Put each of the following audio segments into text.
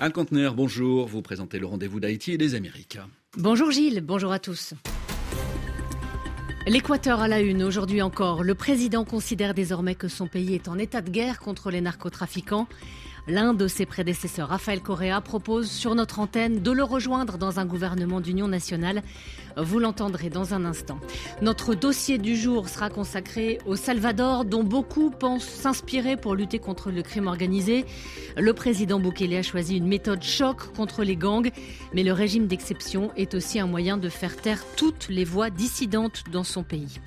Anne Contener, bonjour. Vous présentez le rendez-vous d'Haïti et des Amériques. Bonjour Gilles, bonjour à tous. L'Équateur à la une, aujourd'hui encore. Le président considère désormais que son pays est en état de guerre contre les narcotrafiquants. L'un de ses prédécesseurs, Rafael Correa, propose sur notre antenne de le rejoindre dans un gouvernement d'union nationale. Vous l'entendrez dans un instant. Notre dossier du jour sera consacré au Salvador, dont beaucoup pensent s'inspirer pour lutter contre le crime organisé. Le président Bukele a choisi une méthode choc contre les gangs, mais le régime d'exception est aussi un moyen de faire taire toutes les voix dissidentes dans son pays.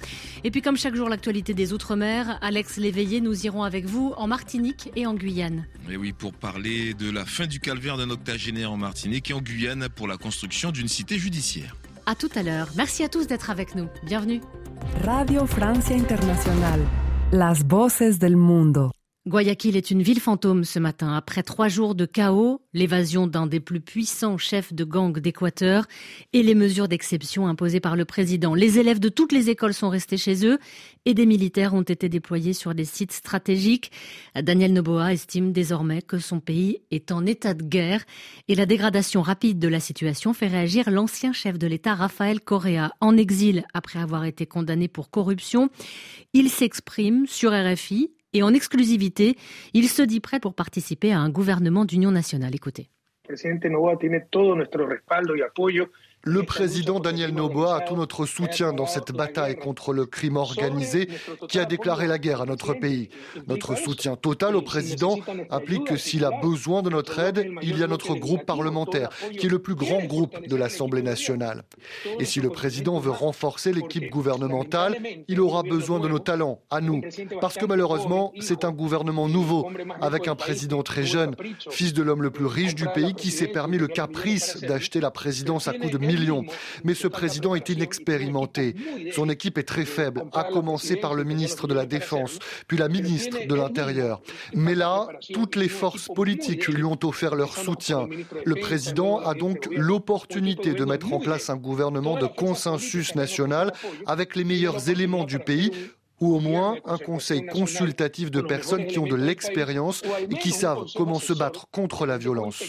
Et puis comme chaque jour l'actualité des Outre-mer, Alex Léveillé, nous irons avec vous en Martinique et en Guyane. Oui, pour parler de la fin du calvaire d'un octogénaire en Martinique et en Guyane pour la construction d'une cité judiciaire. À tout à l'heure. Merci à tous d'être avec nous. Bienvenue. Radio Francia Internacional. Las voces del mundo. Guayaquil est une ville fantôme ce matin. Après trois jours de chaos, l'évasion d'un des plus puissants chefs de gang d'Équateur et les mesures d'exception imposées par le président. Les élèves de toutes les écoles sont restés chez eux et des militaires ont été déployés sur des sites stratégiques. Daniel Noboa estime désormais que son pays est en état de guerre et la dégradation rapide de la situation fait réagir l'ancien chef de l'État Rafael Correa en exil après avoir été condamné pour corruption. Il s'exprime sur RFI et en exclusivité, il se dit prêt pour participer à un gouvernement d'union nationale. Écoutez. Le président Daniel Noboa a tout notre soutien dans cette bataille contre le crime organisé qui a déclaré la guerre à notre pays. Notre soutien total au président implique que s'il a besoin de notre aide, il y a notre groupe parlementaire, qui est le plus grand groupe de l'Assemblée nationale. Et si le président veut renforcer l'équipe gouvernementale, il aura besoin de nos talents, à nous. Parce que malheureusement, c'est un gouvernement nouveau, avec un président très jeune, fils de l'homme le plus riche du pays, qui s'est permis le caprice d'acheter la présidence à coups de Mais ce président est inexpérimenté. Son équipe est très faible, à commencer par le ministre de la Défense, puis la ministre de l'Intérieur. Mais là, toutes les forces politiques lui ont offert leur soutien. Le président a donc l'opportunité de mettre en place un gouvernement de consensus national avec les meilleurs éléments du pays ou au moins un conseil consultatif de personnes qui ont de l'expérience et qui savent comment se battre contre la violence.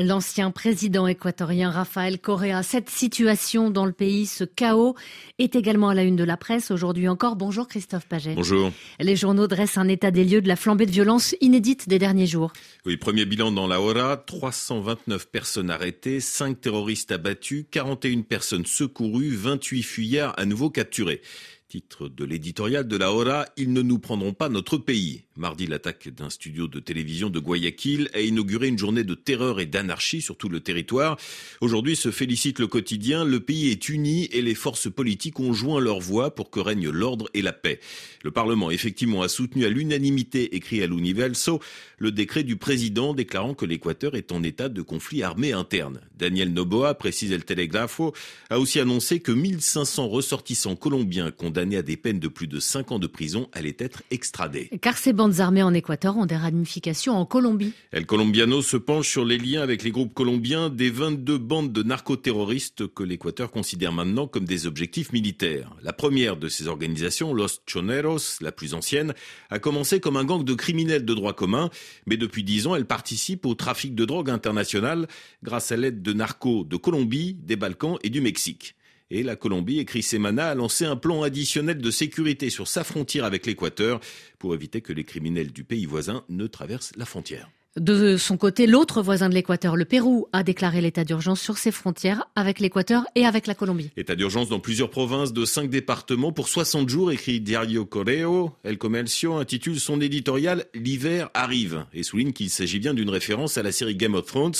L'ancien président équatorien Rafael Correa, cette situation dans le pays, ce chaos, est également à la une de la presse aujourd'hui encore. Bonjour Christophe Paget. Bonjour. Les journaux dressent un état des lieux de la flambée de violence inédite des derniers jours. Oui, premier bilan dans la Hora, 329 personnes arrêtées, 5 terroristes abattus, 41 personnes secourues, 28 fuyards à nouveau capturés. Titre de l'éditorial de la Hora, ils ne nous prendront pas notre pays. Mardi, l'attaque d'un studio de télévision de Guayaquil a inauguré une journée de terreur et d'anarchie sur tout le territoire. Aujourd'hui se félicite le quotidien, le pays est uni et les forces politiques ont joint leur voix pour que règne l'ordre et la paix. Le Parlement, effectivement, a soutenu à l'unanimité, écrit à l'Universo, le décret du président déclarant que l'Équateur est en état de conflit armé interne. Daniel Noboa, précise El Telegrafo, a aussi annoncé que 1500 ressortissants colombiens condamnés à des peines de plus de 5 ans de prison allaient être extradés. Car ces armées en Équateur ont des ramifications en Colombie. El Colombiano se penche sur les liens avec les groupes colombiens des 22 bandes de narcoterroristes que l'Équateur considère maintenant comme des objectifs militaires. La première de ces organisations, Los Choneros, la plus ancienne, a commencé comme un gang de criminels de droit commun, mais depuis 10 ans, elle participe au trafic de drogue international grâce à l'aide de narcos de Colombie, des Balkans et du Mexique. Et la Colombie, écrit Semana, a lancé un plan additionnel de sécurité sur sa frontière avec l'Équateur pour éviter que les criminels du pays voisin ne traversent la frontière. De son côté, l'autre voisin de l'Équateur, le Pérou, a déclaré l'état d'urgence sur ses frontières avec l'Équateur et avec la Colombie. État d'urgence dans plusieurs provinces de cinq départements pour 60 jours, écrit Diario Correo. El Comercio intitule son éditorial L'hiver arrive et souligne qu'il s'agit bien d'une référence à la série Game of Thrones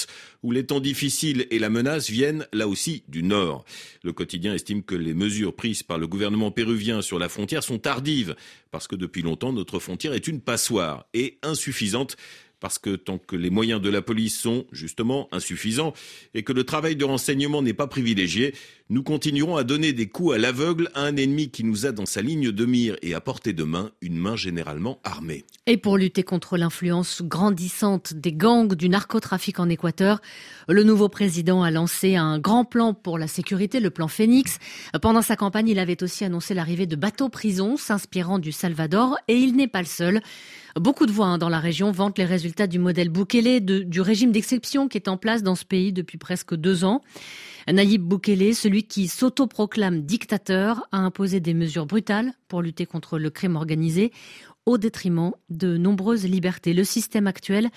où les temps difficiles et la menace viennent là aussi du nord. Le quotidien estime que les mesures prises par le gouvernement péruvien sur la frontière sont tardives parce que depuis longtemps notre frontière est une passoire et insuffisante parce que tant que les moyens de la police sont justement insuffisants et que le travail de renseignement n'est pas privilégié, Nous continuerons à donner des coups à l'aveugle à un ennemi qui nous a dans sa ligne de mire et à portée de main, une main généralement armée. Et pour lutter contre l'influence grandissante des gangs du narcotrafic en Équateur, le nouveau président a lancé un grand plan pour la sécurité, le plan Phoenix. Pendant sa campagne, il avait aussi annoncé l'arrivée de bateaux-prisons s'inspirant du Salvador et il n'est pas le seul. Beaucoup de voix hein, dans la région vantent les résultats du modèle Bukele, du régime d'exception qui est en place dans ce pays depuis presque deux ans. Nayib Bukele, celui qui s'autoproclame dictateur, a imposé des mesures brutales pour lutter contre le crime organisé au détriment de nombreuses libertés. Le système actuel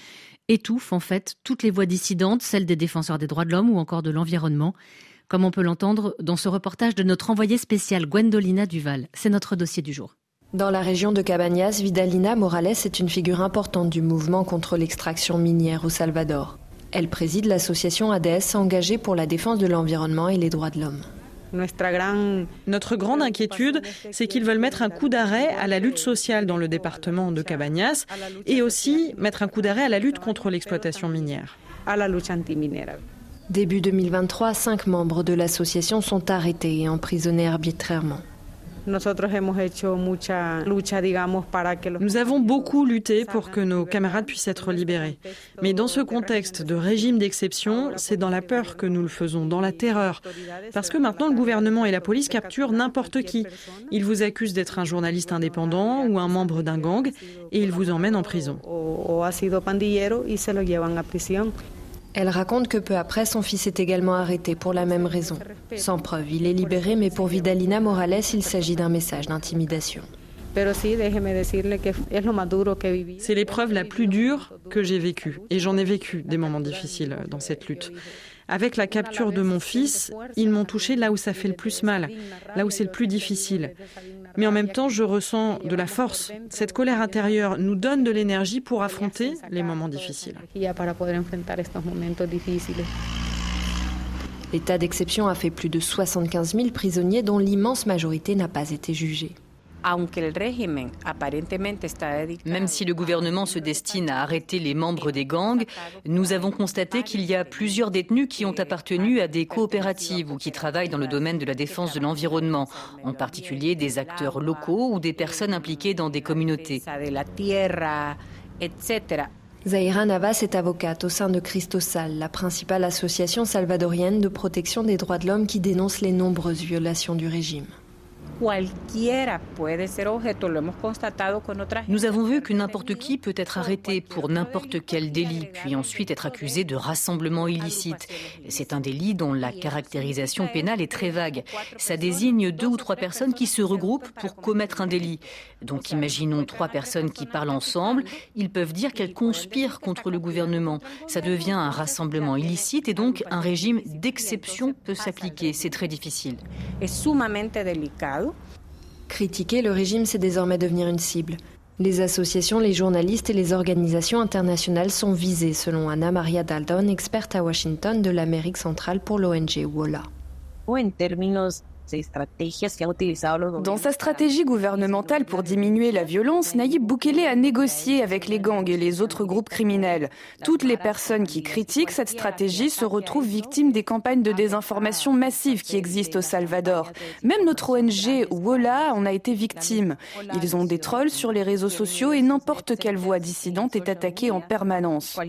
étouffe en fait toutes les voix dissidentes, celles des défenseurs des droits de l'homme ou encore de l'environnement, comme on peut l'entendre dans ce reportage de notre envoyé spécial Gwendolina Duval. C'est notre dossier du jour. Dans la région de Cabañas, Vidalina Morales est une figure importante du mouvement contre l'extraction minière au Salvador. Elle préside l'association ADS engagée pour la défense de l'environnement et les droits de l'homme. Notre grande inquiétude, c'est qu'ils veulent mettre un coup d'arrêt à la lutte sociale dans le département de Cabañas et aussi mettre un coup d'arrêt à la lutte contre l'exploitation minière. Début 2023, cinq membres de l'association sont arrêtés et emprisonnés arbitrairement. Nous avons beaucoup lutté pour que nos camarades puissent être libérés. Mais dans ce contexte de régime d'exception, c'est dans la peur que nous le faisons, dans la terreur. Parce que maintenant, le gouvernement et la police capturent n'importe qui. Ils vous accusent d'être un journaliste indépendant ou un membre d'un gang et ils vous emmènent en prison. Elle raconte que peu après, son fils est également arrêté pour la même raison. Sans preuve, il est libéré, mais pour Vidalina Morales, il s'agit d'un message d'intimidation. C'est l'épreuve la plus dure que j'ai vécue. Et j'en ai vécu des moments difficiles dans cette lutte. Avec la capture de mon fils, ils m'ont touché là où ça fait le plus mal, là où c'est le plus difficile. Mais en même temps, je ressens de la force. Cette colère intérieure nous donne de l'énergie pour affronter les moments difficiles. L'état d'exception a fait plus de 75 000 prisonniers dont l'immense majorité n'a pas été jugée. Même si le gouvernement se destine à arrêter les membres des gangs, nous avons constaté qu'il y a plusieurs détenus qui ont appartenu à des coopératives ou qui travaillent dans le domaine de la défense de l'environnement, en particulier des acteurs locaux ou des personnes impliquées dans des communautés. Zahira Navas est avocate au sein de Cristosal, la principale association salvadorienne de protection des droits de l'homme qui dénonce les nombreuses violations du régime. Nous avons vu que n'importe qui peut être arrêté pour n'importe quel délit, puis ensuite être accusé de rassemblement illicite. C'est un délit dont la caractérisation pénale est très vague. Ça désigne deux ou trois personnes qui se regroupent pour commettre un délit. Donc imaginons trois personnes qui parlent ensemble, ils peuvent dire qu'elles conspirent contre le gouvernement. Ça devient un rassemblement illicite et donc un régime d'exception peut s'appliquer. C'est très difficile. Critiquer le régime, c'est désormais devenir une cible. Les associations, les journalistes et les organisations internationales sont visées, selon Anna Maria Daldon, experte à Washington de l'Amérique centrale pour l'ONG WOLA. Dans sa stratégie gouvernementale pour diminuer la violence, Nayib Bukele a négocié avec les gangs et les autres groupes criminels. Toutes les personnes qui critiquent cette stratégie se retrouvent victimes des campagnes de désinformation massives qui existent au Salvador. Même notre ONG Wola en a été victime. Ils ont des trolls sur les réseaux sociaux et n'importe quelle voix dissidente est attaquée en permanence.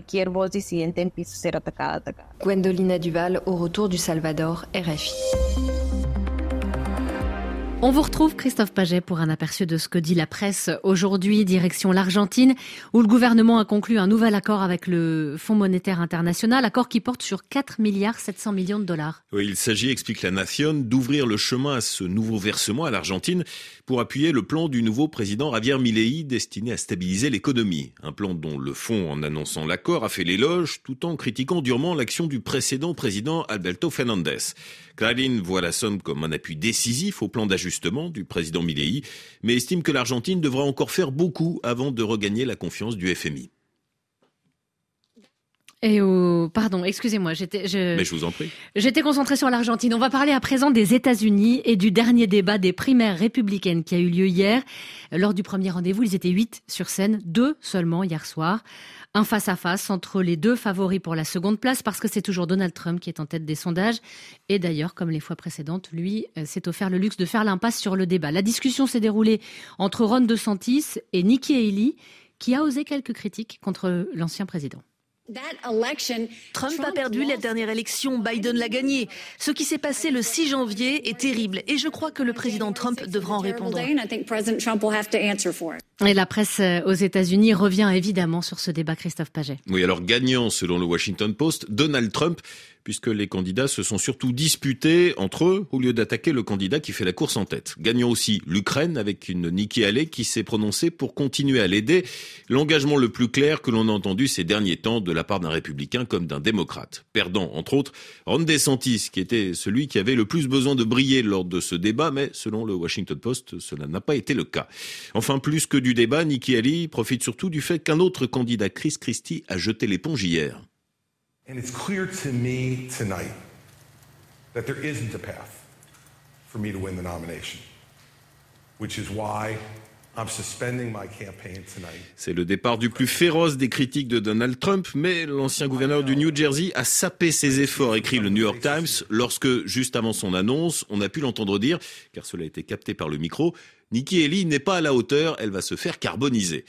Gwendolina Duval au retour du Salvador, RFI. On vous retrouve, Christophe Paget, pour un aperçu de ce que dit la presse aujourd'hui, direction l'Argentine, où le gouvernement a conclu un nouvel accord avec le Fonds monétaire international, accord qui porte sur 4 milliards 700 millions de dollars. Il s'agit, explique la Nation, d'ouvrir le chemin à ce nouveau versement à l'Argentine pour appuyer le plan du nouveau président Javier Milei destiné à stabiliser l'économie. Un plan dont le fonds, en annonçant l'accord, a fait l'éloge tout en critiquant durement l'action du précédent président Alberto Fernandez. Clarín voit la somme comme un appui décisif au plan d'ajustement du président Milei, mais estime que l'Argentine devra encore faire beaucoup avant de regagner la confiance du FMI. Et au... Pardon, excusez-moi, j'étais... Je... Mais je vous en prie. J'étais concentrée sur l'Argentine. On va parler à présent des États-Unis et du dernier débat des primaires républicaines qui a eu lieu hier. Lors du premier rendez-vous, ils étaient huit sur scène, deux seulement hier soir. Un face-à-face entre les deux favoris pour la seconde place parce que c'est toujours Donald Trump qui est en tête des sondages. Et d'ailleurs, comme les fois précédentes, lui euh, s'est offert le luxe de faire l'impasse sur le débat. La discussion s'est déroulée entre Ron DeSantis et Nikki Haley qui a osé quelques critiques contre l'ancien président. Trump a perdu la dernière élection, Biden l'a gagnée. Ce qui s'est passé le 6 janvier est terrible et je crois que le président Trump devra en répondre. Et la presse euh, aux États-Unis revient évidemment sur ce débat, Christophe Paget. Oui, alors gagnant selon le Washington Post, Donald Trump puisque les candidats se sont surtout disputés entre eux au lieu d'attaquer le candidat qui fait la course en tête. Gagnant aussi l'Ukraine avec une Nikki Haley qui s'est prononcée pour continuer à l'aider, l'engagement le plus clair que l'on a entendu ces derniers temps de la part d'un républicain comme d'un démocrate. Perdant entre autres Ron DeSantis qui était celui qui avait le plus besoin de briller lors de ce débat, mais selon le Washington Post, cela n'a pas été le cas. Enfin, plus que du débat, Nikki Haley profite surtout du fait qu'un autre candidat, Chris Christie, a jeté l'éponge hier. And it's clear to me tonight that there isn't a path for me to win the nomination, which is why C'est le départ du plus féroce des critiques de Donald Trump, mais l'ancien gouverneur du New Jersey a sapé ses efforts, écrit le New York Times, lorsque, juste avant son annonce, on a pu l'entendre dire, car cela a été capté par le micro, Nikki Haley n'est pas à la hauteur, elle va se faire carboniser.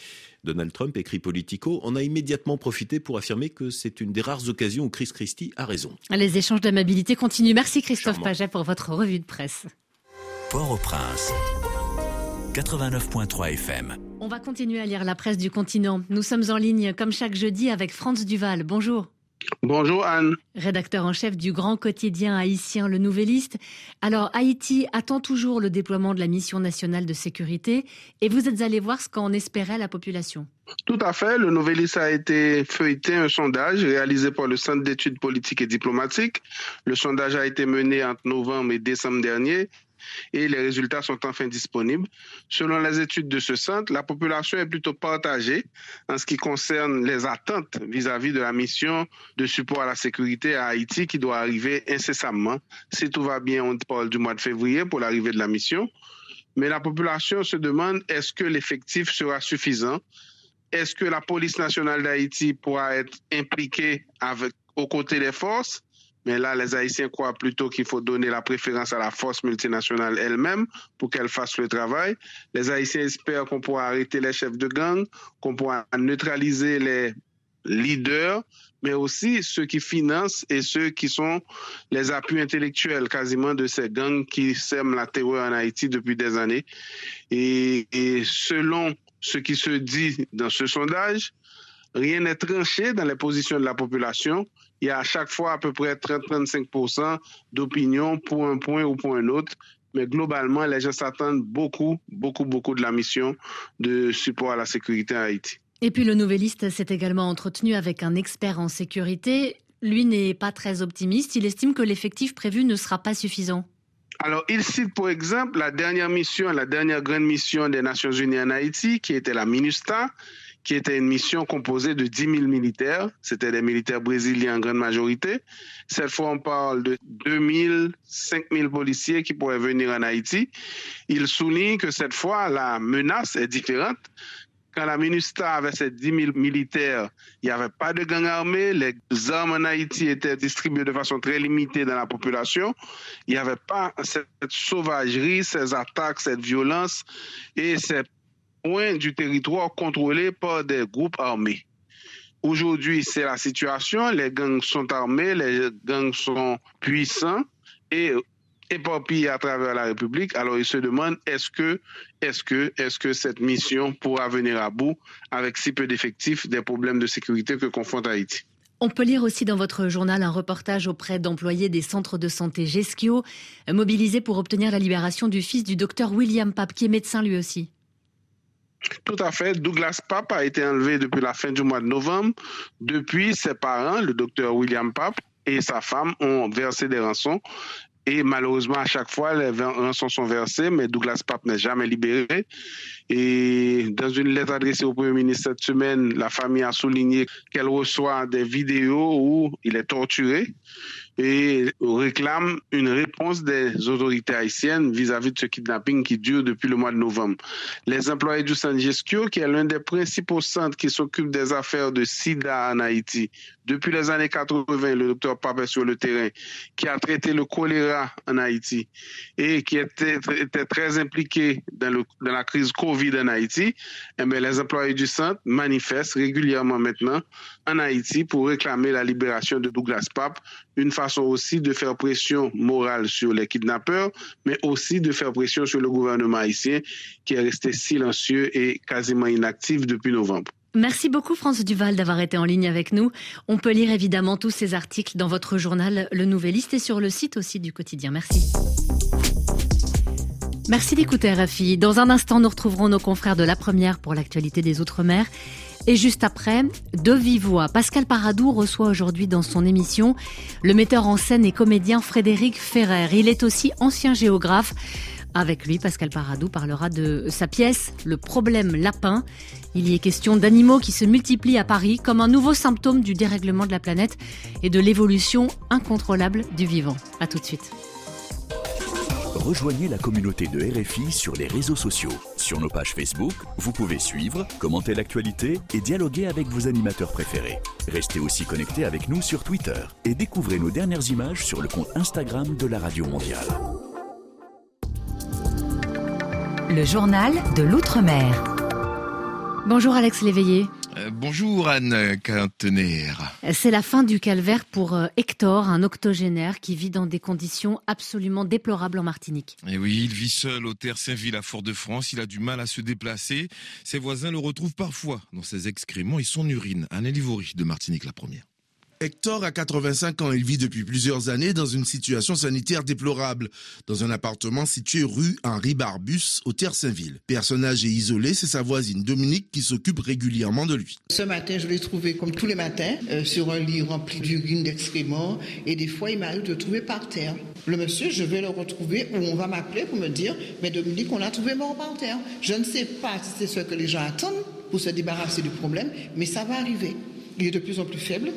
Donald Trump, écrit Politico, en a immédiatement profité pour affirmer que c'est une des rares occasions où Chris Christie a raison. Les échanges d'amabilité continuent. Merci Christophe Paget pour votre revue de presse. Port-au-Prince. 89.3 FM. On va continuer à lire la presse du continent. Nous sommes en ligne comme chaque jeudi avec Franz Duval. Bonjour. Bonjour Anne. Rédacteur en chef du grand quotidien haïtien Le Nouvelliste. Alors Haïti attend toujours le déploiement de la mission nationale de sécurité et vous êtes allé voir ce qu'en espérait la population. Tout à fait. Le Nouvelliste a été feuilleté un sondage réalisé par le Centre d'études politiques et diplomatiques. Le sondage a été mené entre novembre et décembre dernier et les résultats sont enfin disponibles. Selon les études de ce centre, la population est plutôt partagée en ce qui concerne les attentes vis-à-vis de la mission de support à la sécurité à Haïti qui doit arriver incessamment. Si tout va bien, on parle du mois de février pour l'arrivée de la mission. Mais la population se demande est-ce que l'effectif sera suffisant? Est-ce que la police nationale d'Haïti pourra être impliquée aux côtés des forces? Mais là, les Haïtiens croient plutôt qu'il faut donner la préférence à la force multinationale elle-même pour qu'elle fasse le travail. Les Haïtiens espèrent qu'on pourra arrêter les chefs de gang, qu'on pourra neutraliser les leaders, mais aussi ceux qui financent et ceux qui sont les appuis intellectuels quasiment de ces gangs qui sèment la terreur en Haïti depuis des années. Et, et selon ce qui se dit dans ce sondage, rien n'est tranché dans les positions de la population il y a à chaque fois à peu près 30-35% d'opinion pour un point ou pour un autre. Mais globalement, les gens s'attendent beaucoup, beaucoup, beaucoup de la mission de support à la sécurité en Haïti. Et puis le nouvelliste s'est également entretenu avec un expert en sécurité. Lui n'est pas très optimiste. Il estime que l'effectif prévu ne sera pas suffisant. Alors, il cite pour exemple la dernière mission, la dernière grande mission des Nations Unies en Haïti, qui était la MINUSTA, qui était une mission composée de 10 000 militaires. C'était des militaires brésiliens en grande majorité. Cette fois, on parle de 2 000, 5 000 policiers qui pourraient venir en Haïti. Il souligne que cette fois, la menace est différente. Quand la MINUSTA avait ces 10 000 militaires, il n'y avait pas de gang armé. Les armes en Haïti étaient distribuées de façon très limitée dans la population. Il n'y avait pas cette sauvagerie, ces attaques, cette violence et ces point du territoire contrôlé par des groupes armés. Aujourd'hui, c'est la situation. Les gangs sont armés, les gangs sont puissants et éparpillés à travers la République. Alors, ils se demandent est-ce que, est-ce que, est-ce que cette mission pourra venir à bout avec si peu d'effectifs des problèmes de sécurité que confronte Haïti? On peut lire aussi dans votre journal un reportage auprès d'employés des centres de santé Gesquio, mobilisés pour obtenir la libération du fils du docteur William Pape, qui est médecin lui aussi. Tout à fait. Douglas Pape a été enlevé depuis la fin du mois de novembre. Depuis, ses parents, le docteur William Pape et sa femme, ont versé des rançons Et malheureusement, à chaque fois, les rançons sont versées, mais Douglas Pape n'est jamais libéré. Et dans une lettre adressée au Premier ministre cette semaine, la famille a souligné qu'elle reçoit des vidéos où il est torturé et réclame une réponse des autorités haïtiennes vis-à-vis de ce kidnapping qui dure depuis le mois de novembre. Les employés du Gestion, qui est l'un des principaux centres qui s'occupe des affaires de SIDA en Haïti, depuis les années 80, le docteur Pape sur le terrain, qui a traité le choléra en Haïti et qui était, très impliqué dans, la crise Covid en Haïti, eh bien, les employés du centre manifestent régulièrement maintenant en Haïti pour réclamer la libération de Douglas Pape, une façon aussi de faire pression morale sur les kidnappeurs, mais aussi de faire pression sur le gouvernement haïtien qui est resté silencieux et quasiment inactif depuis novembre. Merci beaucoup France Duval d'avoir été en ligne avec nous. On peut lire évidemment tous ces articles dans votre journal Le Nouvelliste et sur le site aussi du quotidien. Merci. Merci d'écouter RFI. Dans un instant, nous retrouverons nos confrères de la première pour l'actualité des Outre-mer. Et juste après, de vive Pascal Paradou reçoit aujourd'hui dans son émission le metteur en scène et comédien Frédéric Ferrer. Il est aussi ancien géographe. Avec lui, Pascal Paradou parlera de sa pièce Le problème lapin. Il y est question d'animaux qui se multiplient à Paris comme un nouveau symptôme du dérèglement de la planète et de l'évolution incontrôlable du vivant. A tout de suite. Rejoignez la communauté de RFI sur les réseaux sociaux. Sur nos pages Facebook, vous pouvez suivre, commenter l'actualité et dialoguer avec vos animateurs préférés. Restez aussi connectés avec nous sur Twitter et découvrez nos dernières images sur le compte Instagram de la Radio Mondiale. Le journal de l'Outre-mer. Bonjour Alex Léveillé. Euh, bonjour Anne Quintener. C'est la fin du calvaire pour euh, Hector, un octogénaire qui vit dans des conditions absolument déplorables en Martinique. Et oui, il vit seul au Terre Saint-Ville à Fort-de-France. Il a du mal à se déplacer. Ses voisins le retrouvent parfois dans ses excréments et son urine. Anne Livory de Martinique la première. Hector a 85 ans. Il vit depuis plusieurs années dans une situation sanitaire déplorable, dans un appartement situé rue Henri Barbus, au Terre-Saint-Ville. Personnage et isolé, c'est sa voisine Dominique qui s'occupe régulièrement de lui. Ce matin, je l'ai trouvé comme tous les matins, euh, sur un lit rempli d'urine, d'excréments, et des fois, il m'arrive de le trouver par terre. Le monsieur, je vais le retrouver, ou on va m'appeler pour me dire, mais Dominique, on l'a trouvé mort par terre. Je ne sais pas si c'est ce que les gens attendent pour se débarrasser du problème, mais ça va arriver. Il est de plus en plus faible,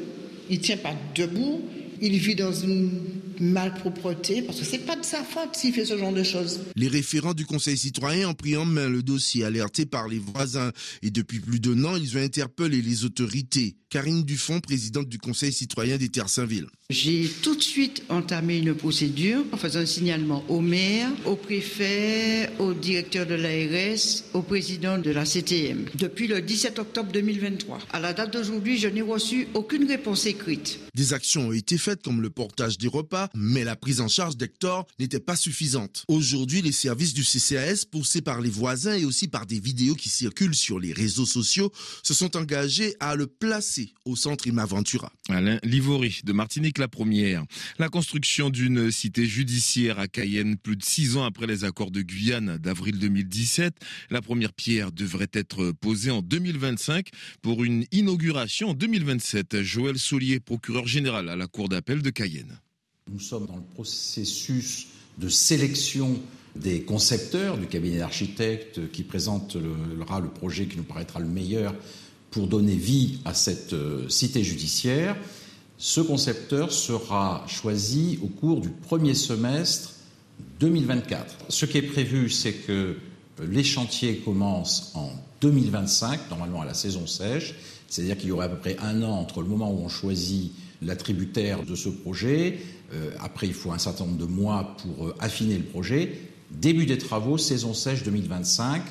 il tient pas debout, il vit dans une malpropreté, parce que c'est pas de sa faute s'il fait ce genre de choses. Les référents du Conseil citoyen ont pris en main le dossier alerté par les voisins et depuis plus d'un an, ils ont interpellé les autorités. Karine Dufont, présidente du Conseil citoyen des Terres-Saint-Ville. J'ai tout de suite entamé une procédure en faisant un signalement au maire, au préfet, au directeur de l'ARS, au président de la CTM. Depuis le 17 octobre 2023. À la date d'aujourd'hui, je n'ai reçu aucune réponse écrite. Des actions ont été faites comme le portage des repas, mais la prise en charge d'Hector n'était pas suffisante. Aujourd'hui, les services du CCAS, poussés par les voisins et aussi par des vidéos qui circulent sur les réseaux sociaux, se sont engagés à le placer au centre Imaventura. Alain Livory de Martinique la première. La construction d'une cité judiciaire à Cayenne plus de six ans après les accords de Guyane d'avril 2017. La première pierre devrait être posée en 2025 pour une inauguration en 2027. Joël Soulier, procureur général à la Cour d'appel de Cayenne. Nous sommes dans le processus de sélection des concepteurs du cabinet d'architectes qui présentera le projet qui nous paraîtra le meilleur pour donner vie à cette euh, cité judiciaire. Ce concepteur sera choisi au cours du premier semestre 2024. Ce qui est prévu, c'est que les chantiers commencent en 2025, normalement à la saison sèche, c'est-à-dire qu'il y aurait à peu près un an entre le moment où on choisit l'attributaire de ce projet, euh, après il faut un certain nombre de mois pour euh, affiner le projet, début des travaux, saison sèche 2025,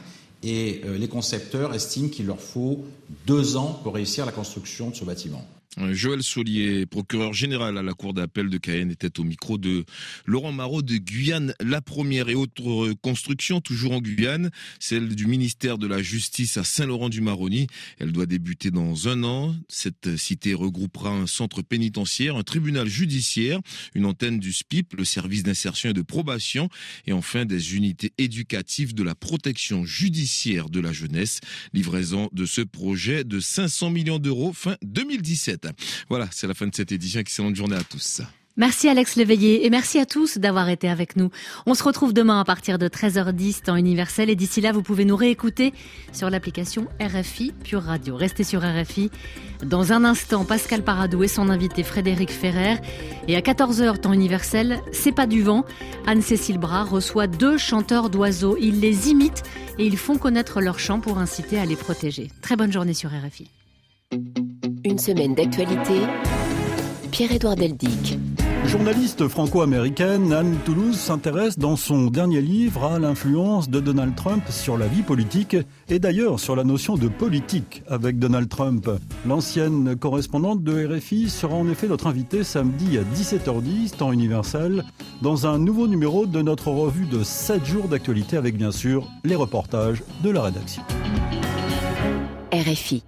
et euh, les concepteurs estiment qu'il leur faut deux ans pour réussir la construction de ce bâtiment. Joël Solier, procureur général à la Cour d'appel de Cayenne, était au micro de Laurent Marot de Guyane. La première et autre construction, toujours en Guyane, celle du ministère de la Justice à Saint-Laurent-du-Maroni. Elle doit débuter dans un an. Cette cité regroupera un centre pénitentiaire, un tribunal judiciaire, une antenne du SPIP, le service d'insertion et de probation, et enfin des unités éducatives de la protection judiciaire de la jeunesse. Livraison de ce projet de 500 millions d'euros fin 2017. Voilà, c'est la fin de cette édition. Excellente journée à tous. Merci Alex Léveillé et merci à tous d'avoir été avec nous. On se retrouve demain à partir de 13h10 temps universel et d'ici là vous pouvez nous réécouter sur l'application RFI Pure Radio. Restez sur RFI. Dans un instant, Pascal Paradou et son invité Frédéric Ferrer. Et à 14h temps universel, C'est pas du vent. Anne-Cécile Bras reçoit deux chanteurs d'oiseaux. Ils les imitent et ils font connaître leur chant pour inciter à les protéger. Très bonne journée sur RFI. Une semaine d'actualité. Pierre-Édouard Deldic. Journaliste franco-américaine, Anne Toulouse s'intéresse dans son dernier livre à l'influence de Donald Trump sur la vie politique et d'ailleurs sur la notion de politique avec Donald Trump. L'ancienne correspondante de RFI sera en effet notre invitée samedi à 17h10, temps universel, dans un nouveau numéro de notre revue de 7 jours d'actualité avec bien sûr les reportages de la rédaction. RFI